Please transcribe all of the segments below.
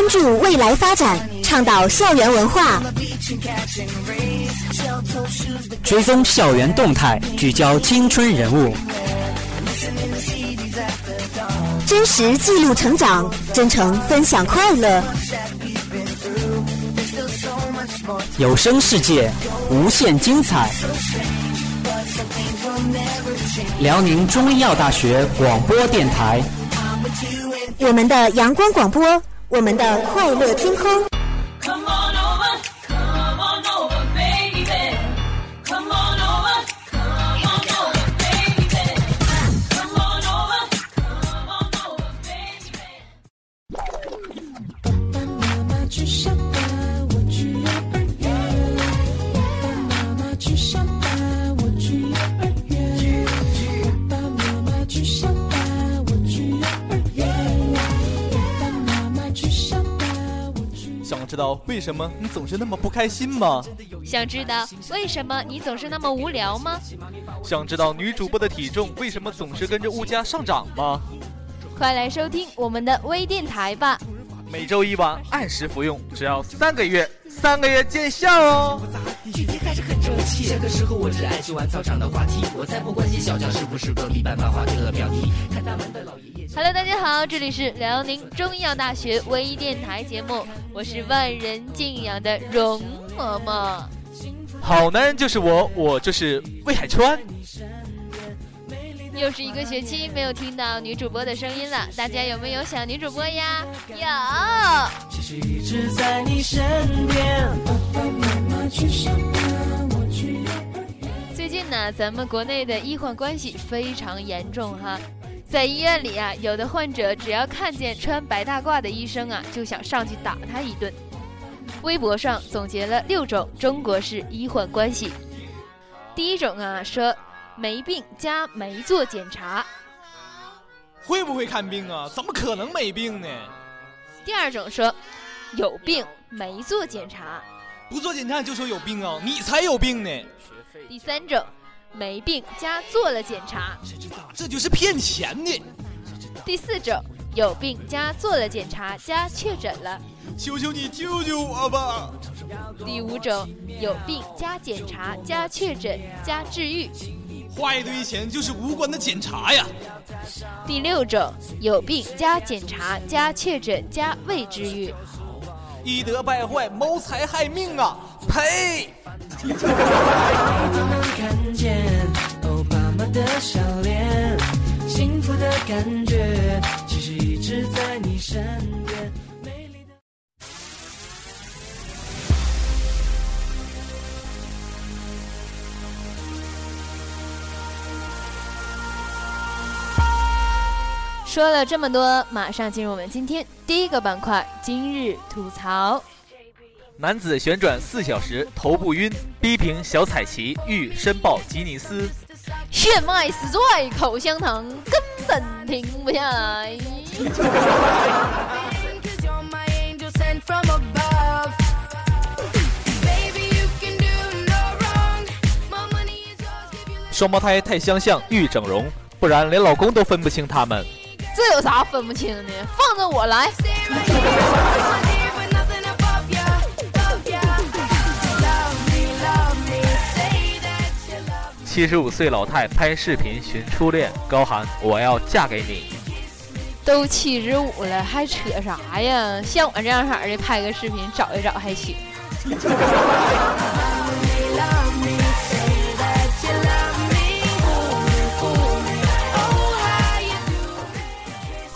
关注未来发展，倡导校园文化，追踪校园动态，聚焦青春人物，真实记录成长，真诚分享快乐。有声世界，无限精彩。辽宁中医药大学广播电台，我们的阳光广播。我们的快乐天空。知道为什么你总是那么不开心吗？想知道为什么你总是那么无聊吗？想知道女主播的体重为什么总是跟着物价上涨吗？快来收听我们的微电台吧！每周一晚按时服用，只要三个月，三个月见效哦。这个时候我只爱去玩操场的滑梯，我才不关心小强是不是隔壁班漫画的标题。看他们的老爷爷。Hello，大家好，这里是辽宁中医药大学微电台节目，我是万人敬仰的容嬷嬷。好男人就是我，我就是魏海川。又是一个学期没有听到女主播的声音了，大家有没有想女主播呀？有。最近呢，咱们国内的医患关系非常严重哈。在医院里啊，有的患者只要看见穿白大褂的医生啊，就想上去打他一顿。微博上总结了六种中国式医患关系。第一种啊，说没病加没做检查，会不会看病啊？怎么可能没病呢？第二种说有病没做检查，不做检查就说有病啊？你才有病呢！第三种。没病加做了检查，这就是骗钱的。第四种，有病加做了检查加确诊了，求求你救救我吧。第五种，有病加检查加确诊加治愈，花一堆钱就是无关的检查呀。第六种，有病加检查加确诊加未治愈，医德败坏，谋财害命啊！呸！你身边。说了这么多，马上进入我们今天第一个板块——今日吐槽。男子旋转四小时头不晕，逼平小彩旗欲申报吉尼斯。血脉死拽，口香糖根本停不下来。双胞胎太相像，欲整容，不然连老公都分不清他们。这有啥分不清的？放着我来。七十五岁老太拍视频寻初恋，高喊我要嫁给你。都七十五了，还扯啥呀？像我这样色的拍个视频找一找还行。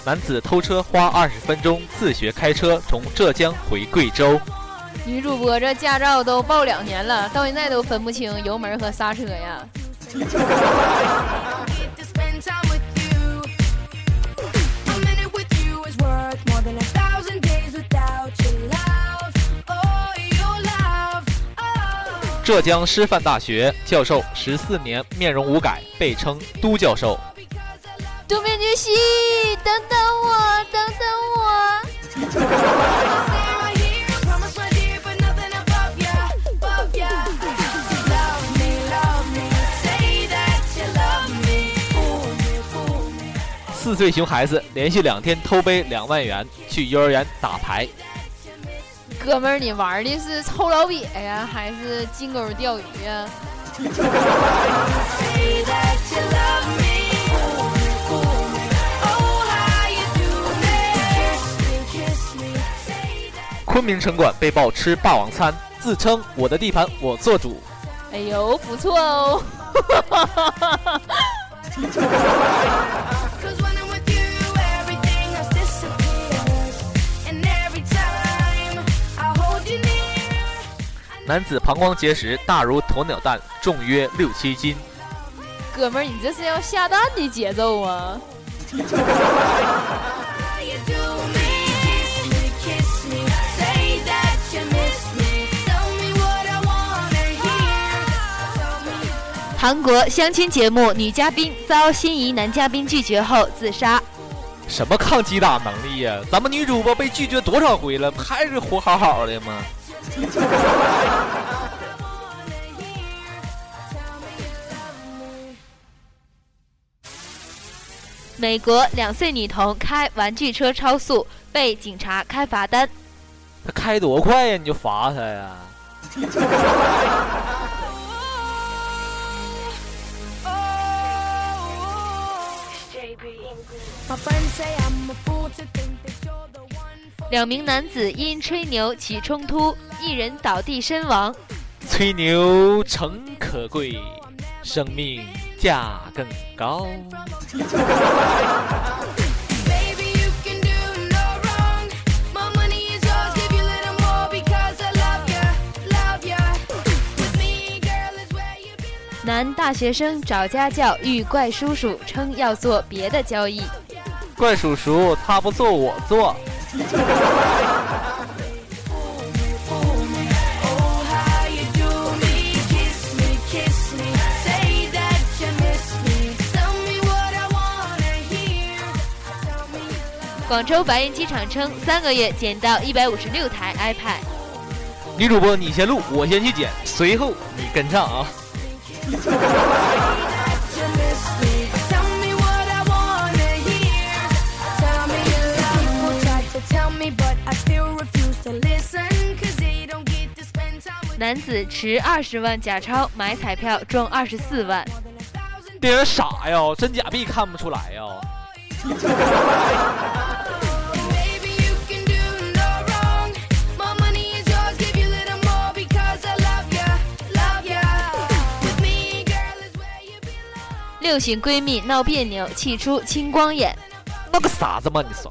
男子偷车花二十分钟自学开车，从浙江回贵州。女主播这驾照都报两年了，到现在都分不清油门和刹车呀。浙江师范大学教授十四年面容无改，被称“都教授”。杜面具系，等等我，等等我。四岁熊孩子连续两天偷背两万元去幼儿园打牌。哥们儿，你玩的是臭老鳖呀，还是金钩钓鱼呀？昆明城管被曝吃霸王餐，自称我的地盘我做主。哎呦，不错哦。男子膀胱结石大如鸵鸟蛋，重约六七斤。哥们儿，你这是要下蛋的节奏啊？韩国相亲节目女嘉宾遭心仪男嘉宾拒绝后自杀。什么抗击打能力呀？咱们女主播被拒绝多少回了，还是活好好的吗？美国两岁女童开玩具车超速，被警察开罚单。他开多快呀？你就罚他呀？两名男子因吹牛起冲突，一人倒地身亡。吹牛诚可贵，生命价更高。男大学生找家教，遇怪叔叔称要做别的交易。怪叔叔，他不做我做。广州白云机场称，三个月捡到一百五十六台 iPad。女主播，你先录，我先去捡，随后你跟上啊。男子持二十万假钞买彩票中二十四万，这人傻呀？真假币看不出来呀？六醒闺蜜闹别扭，气出青光眼。那个傻子嘛？你说。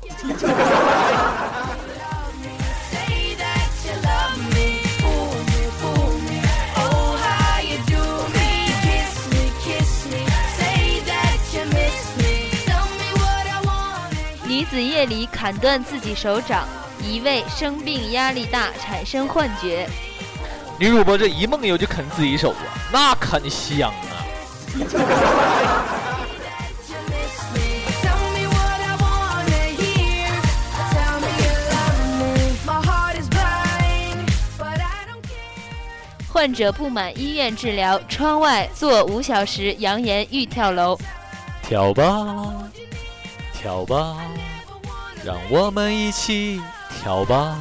女子夜里砍断自己手掌，一位生病压力大产生幻觉。女主播这一梦游就啃自己手啊，那啃香啊！患者不满医院治疗，窗外坐五小时，扬言欲跳楼。跳吧，跳吧，让我们一起跳吧。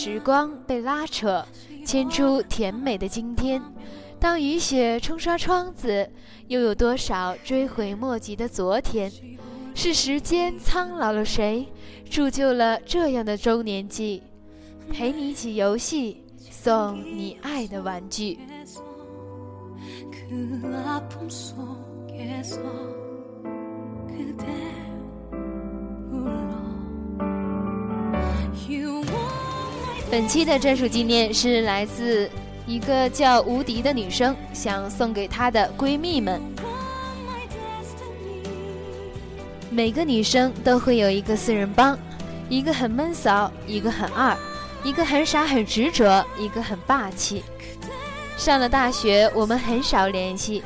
时光被拉扯，牵出甜美的今天。当雨雪冲刷窗子，又有多少追悔莫及的昨天？是时间苍老了谁，铸就了这样的周年记？陪你一起游戏，送你爱的玩具。本期的专属纪念是来自一个叫无敌的女生，想送给她的闺蜜们。每个女生都会有一个四人帮，一个很闷骚，一个很二，一个很傻很执着，一个很霸气。上了大学，我们很少联系，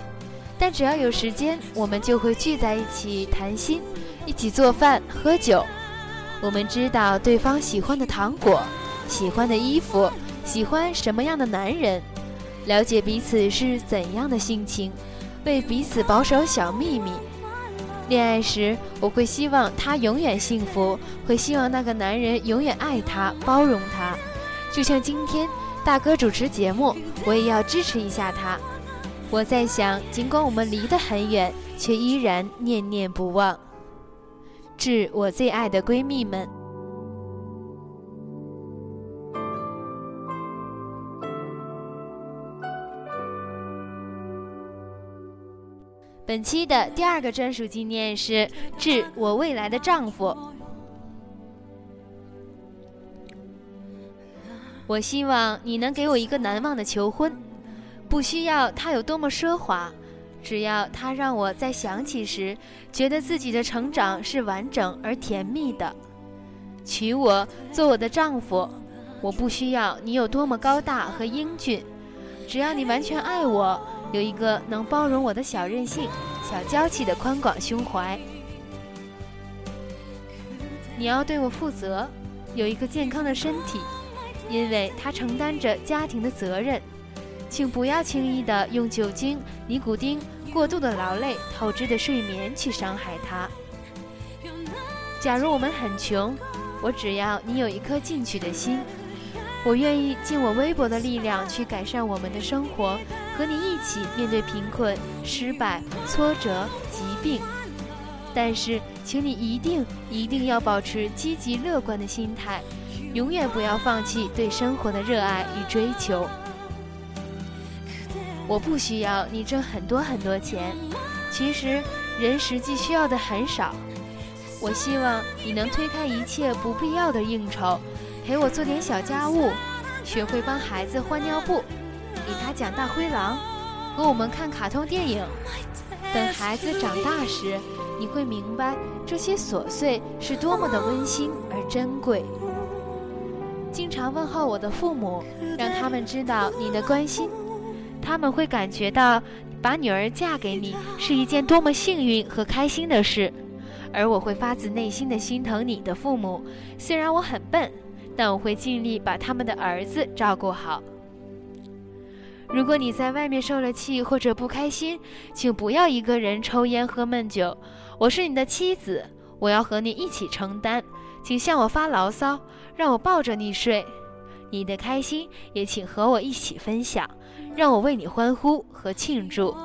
但只要有时间，我们就会聚在一起谈心，一起做饭喝酒。我们知道对方喜欢的糖果。喜欢的衣服，喜欢什么样的男人，了解彼此是怎样的性情，为彼此保守小秘密。恋爱时，我会希望他永远幸福，会希望那个男人永远爱她、包容她。就像今天大哥主持节目，我也要支持一下他。我在想，尽管我们离得很远，却依然念念不忘。致我最爱的闺蜜们。本期的第二个专属纪念是致我未来的丈夫。我希望你能给我一个难忘的求婚，不需要他有多么奢华，只要他让我在想起时，觉得自己的成长是完整而甜蜜的。娶我做我的丈夫，我不需要你有多么高大和英俊，只要你完全爱我。有一个能包容我的小任性、小娇气的宽广胸怀。你要对我负责，有一个健康的身体，因为他承担着家庭的责任。请不要轻易的用酒精、尼古丁、过度的劳累、透支的睡眠去伤害他。假如我们很穷，我只要你有一颗进取的心，我愿意尽我微薄的力量去改善我们的生活。和你一起面对贫困、失败、挫折、疾病，但是，请你一定一定要保持积极乐观的心态，永远不要放弃对生活的热爱与追求。我不需要你挣很多很多钱，其实人实际需要的很少。我希望你能推开一切不必要的应酬，陪我做点小家务，学会帮孩子换尿布。给他讲大灰狼，和我们看卡通电影。等孩子长大时，你会明白这些琐碎是多么的温馨而珍贵。经常问候我的父母，让他们知道你的关心，他们会感觉到把女儿嫁给你是一件多么幸运和开心的事。而我会发自内心的心疼你的父母，虽然我很笨，但我会尽力把他们的儿子照顾好。如果你在外面受了气或者不开心，请不要一个人抽烟喝闷酒。我是你的妻子，我要和你一起承担。请向我发牢骚，让我抱着你睡。你的开心也请和我一起分享，让我为你欢呼和庆祝。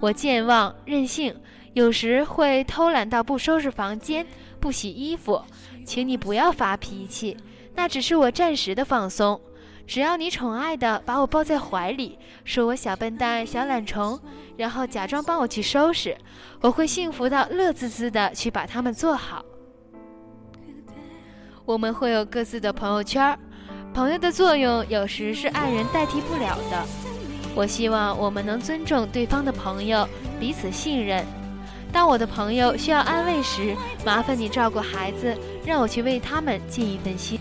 我健忘任性，有时会偷懒到不收拾房间、不洗衣服，请你不要发脾气，那只是我暂时的放松。只要你宠爱的把我抱在怀里，说我小笨蛋、小懒虫，然后假装帮我去收拾，我会幸福到乐滋滋的去把它们做好。我们会有各自的朋友圈，朋友的作用有时是爱人代替不了的。我希望我们能尊重对方的朋友，彼此信任。当我的朋友需要安慰时，麻烦你照顾孩子，让我去为他们尽一份心。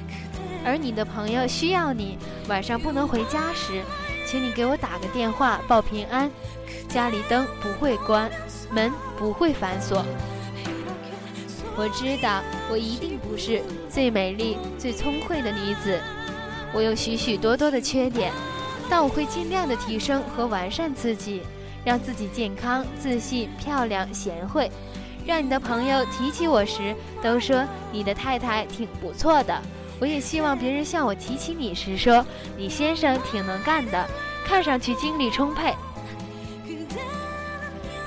而你的朋友需要你晚上不能回家时，请你给我打个电话报平安。家里灯不会关，门不会反锁。我知道我一定不是最美丽、最聪慧的女子，我有许许多多的缺点，但我会尽量的提升和完善自己，让自己健康、自信、漂亮、贤惠，让你的朋友提起我时都说你的太太挺不错的。我也希望别人向我提起你时说：“你先生挺能干的，看上去精力充沛。”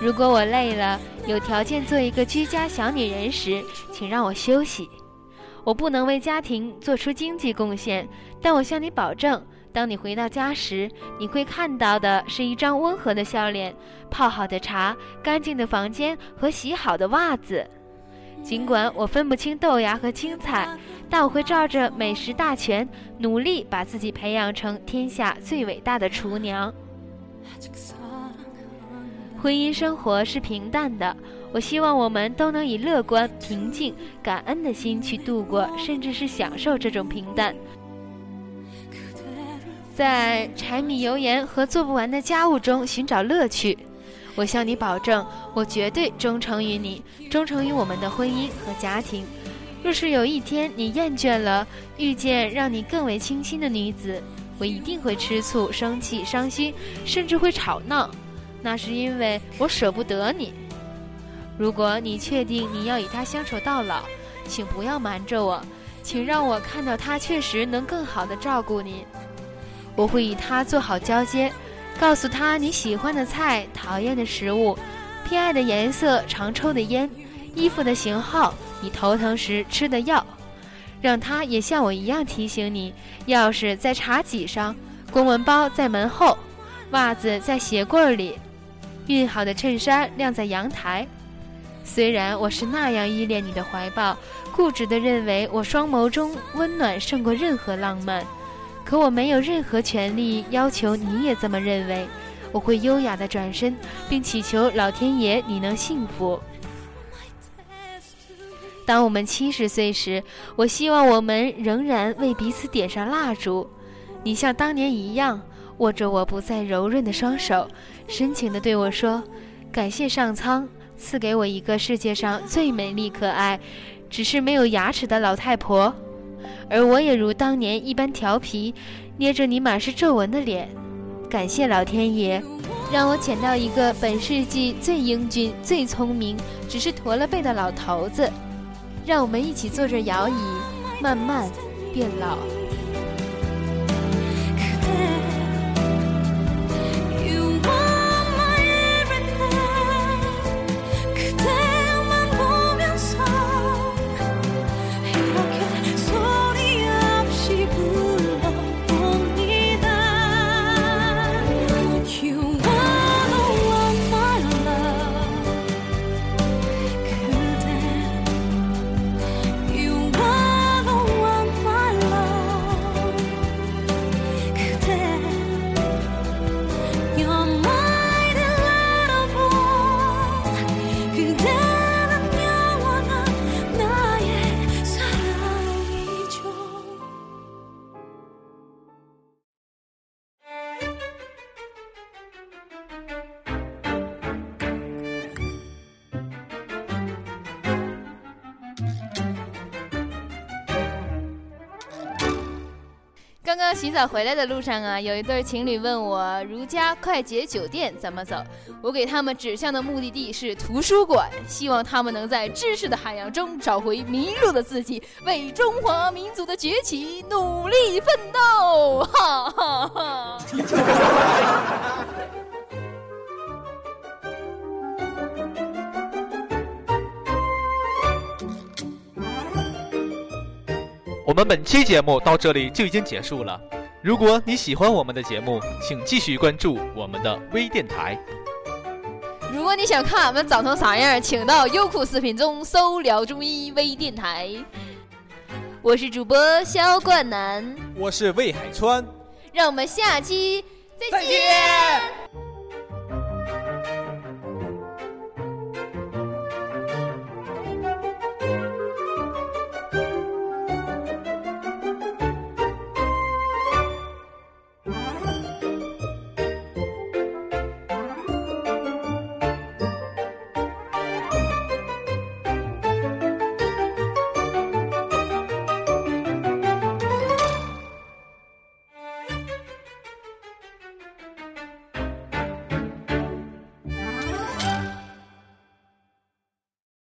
如果我累了，有条件做一个居家小女人时，请让我休息。我不能为家庭做出经济贡献，但我向你保证，当你回到家时，你会看到的是一张温和的笑脸、泡好的茶、干净的房间和洗好的袜子。尽管我分不清豆芽和青菜，但我会照着美食大全，努力把自己培养成天下最伟大的厨娘。婚姻生活是平淡的，我希望我们都能以乐观、平静、感恩的心去度过，甚至是享受这种平淡。在柴米油盐和做不完的家务中寻找乐趣。我向你保证，我绝对忠诚于你，忠诚于我们的婚姻和家庭。若是有一天你厌倦了遇见让你更为倾心的女子，我一定会吃醋、生气、伤心，甚至会吵闹。那是因为我舍不得你。如果你确定你要与她相守到老，请不要瞒着我，请让我看到她确实能更好的照顾你。我会与她做好交接。告诉他你喜欢的菜、讨厌的食物、偏爱的颜色、常抽的烟、衣服的型号、你头疼时吃的药，让他也像我一样提醒你：钥匙在茶几上，公文包在门后，袜子在鞋柜里，熨好的衬衫晾在阳台。虽然我是那样依恋你的怀抱，固执地认为我双眸中温暖胜过任何浪漫。可我没有任何权利要求你也这么认为。我会优雅地转身，并祈求老天爷你能幸福。当我们七十岁时，我希望我们仍然为彼此点上蜡烛。你像当年一样握着我不再柔润的双手，深情地对我说：“感谢上苍赐给我一个世界上最美丽、可爱，只是没有牙齿的老太婆。”而我也如当年一般调皮，捏着你满是皱纹的脸。感谢老天爷，让我捡到一个本世纪最英俊、最聪明，只是驼了背的老头子。让我们一起坐着摇椅，慢慢变老。洗澡回来的路上啊，有一对情侣问我如家快捷酒店怎么走，我给他们指向的目的地是图书馆，希望他们能在知识的海洋中找回迷路的自己，为中华民族的崛起努力奋斗！哈哈哈。我们本期节目到这里就已经结束了。如果你喜欢我们的节目，请继续关注我们的微电台。如果你想看俺们长成啥样，请到优酷视频中搜“聊中医微电台”。我是主播肖冠南，我是魏海川，让我们下期再见。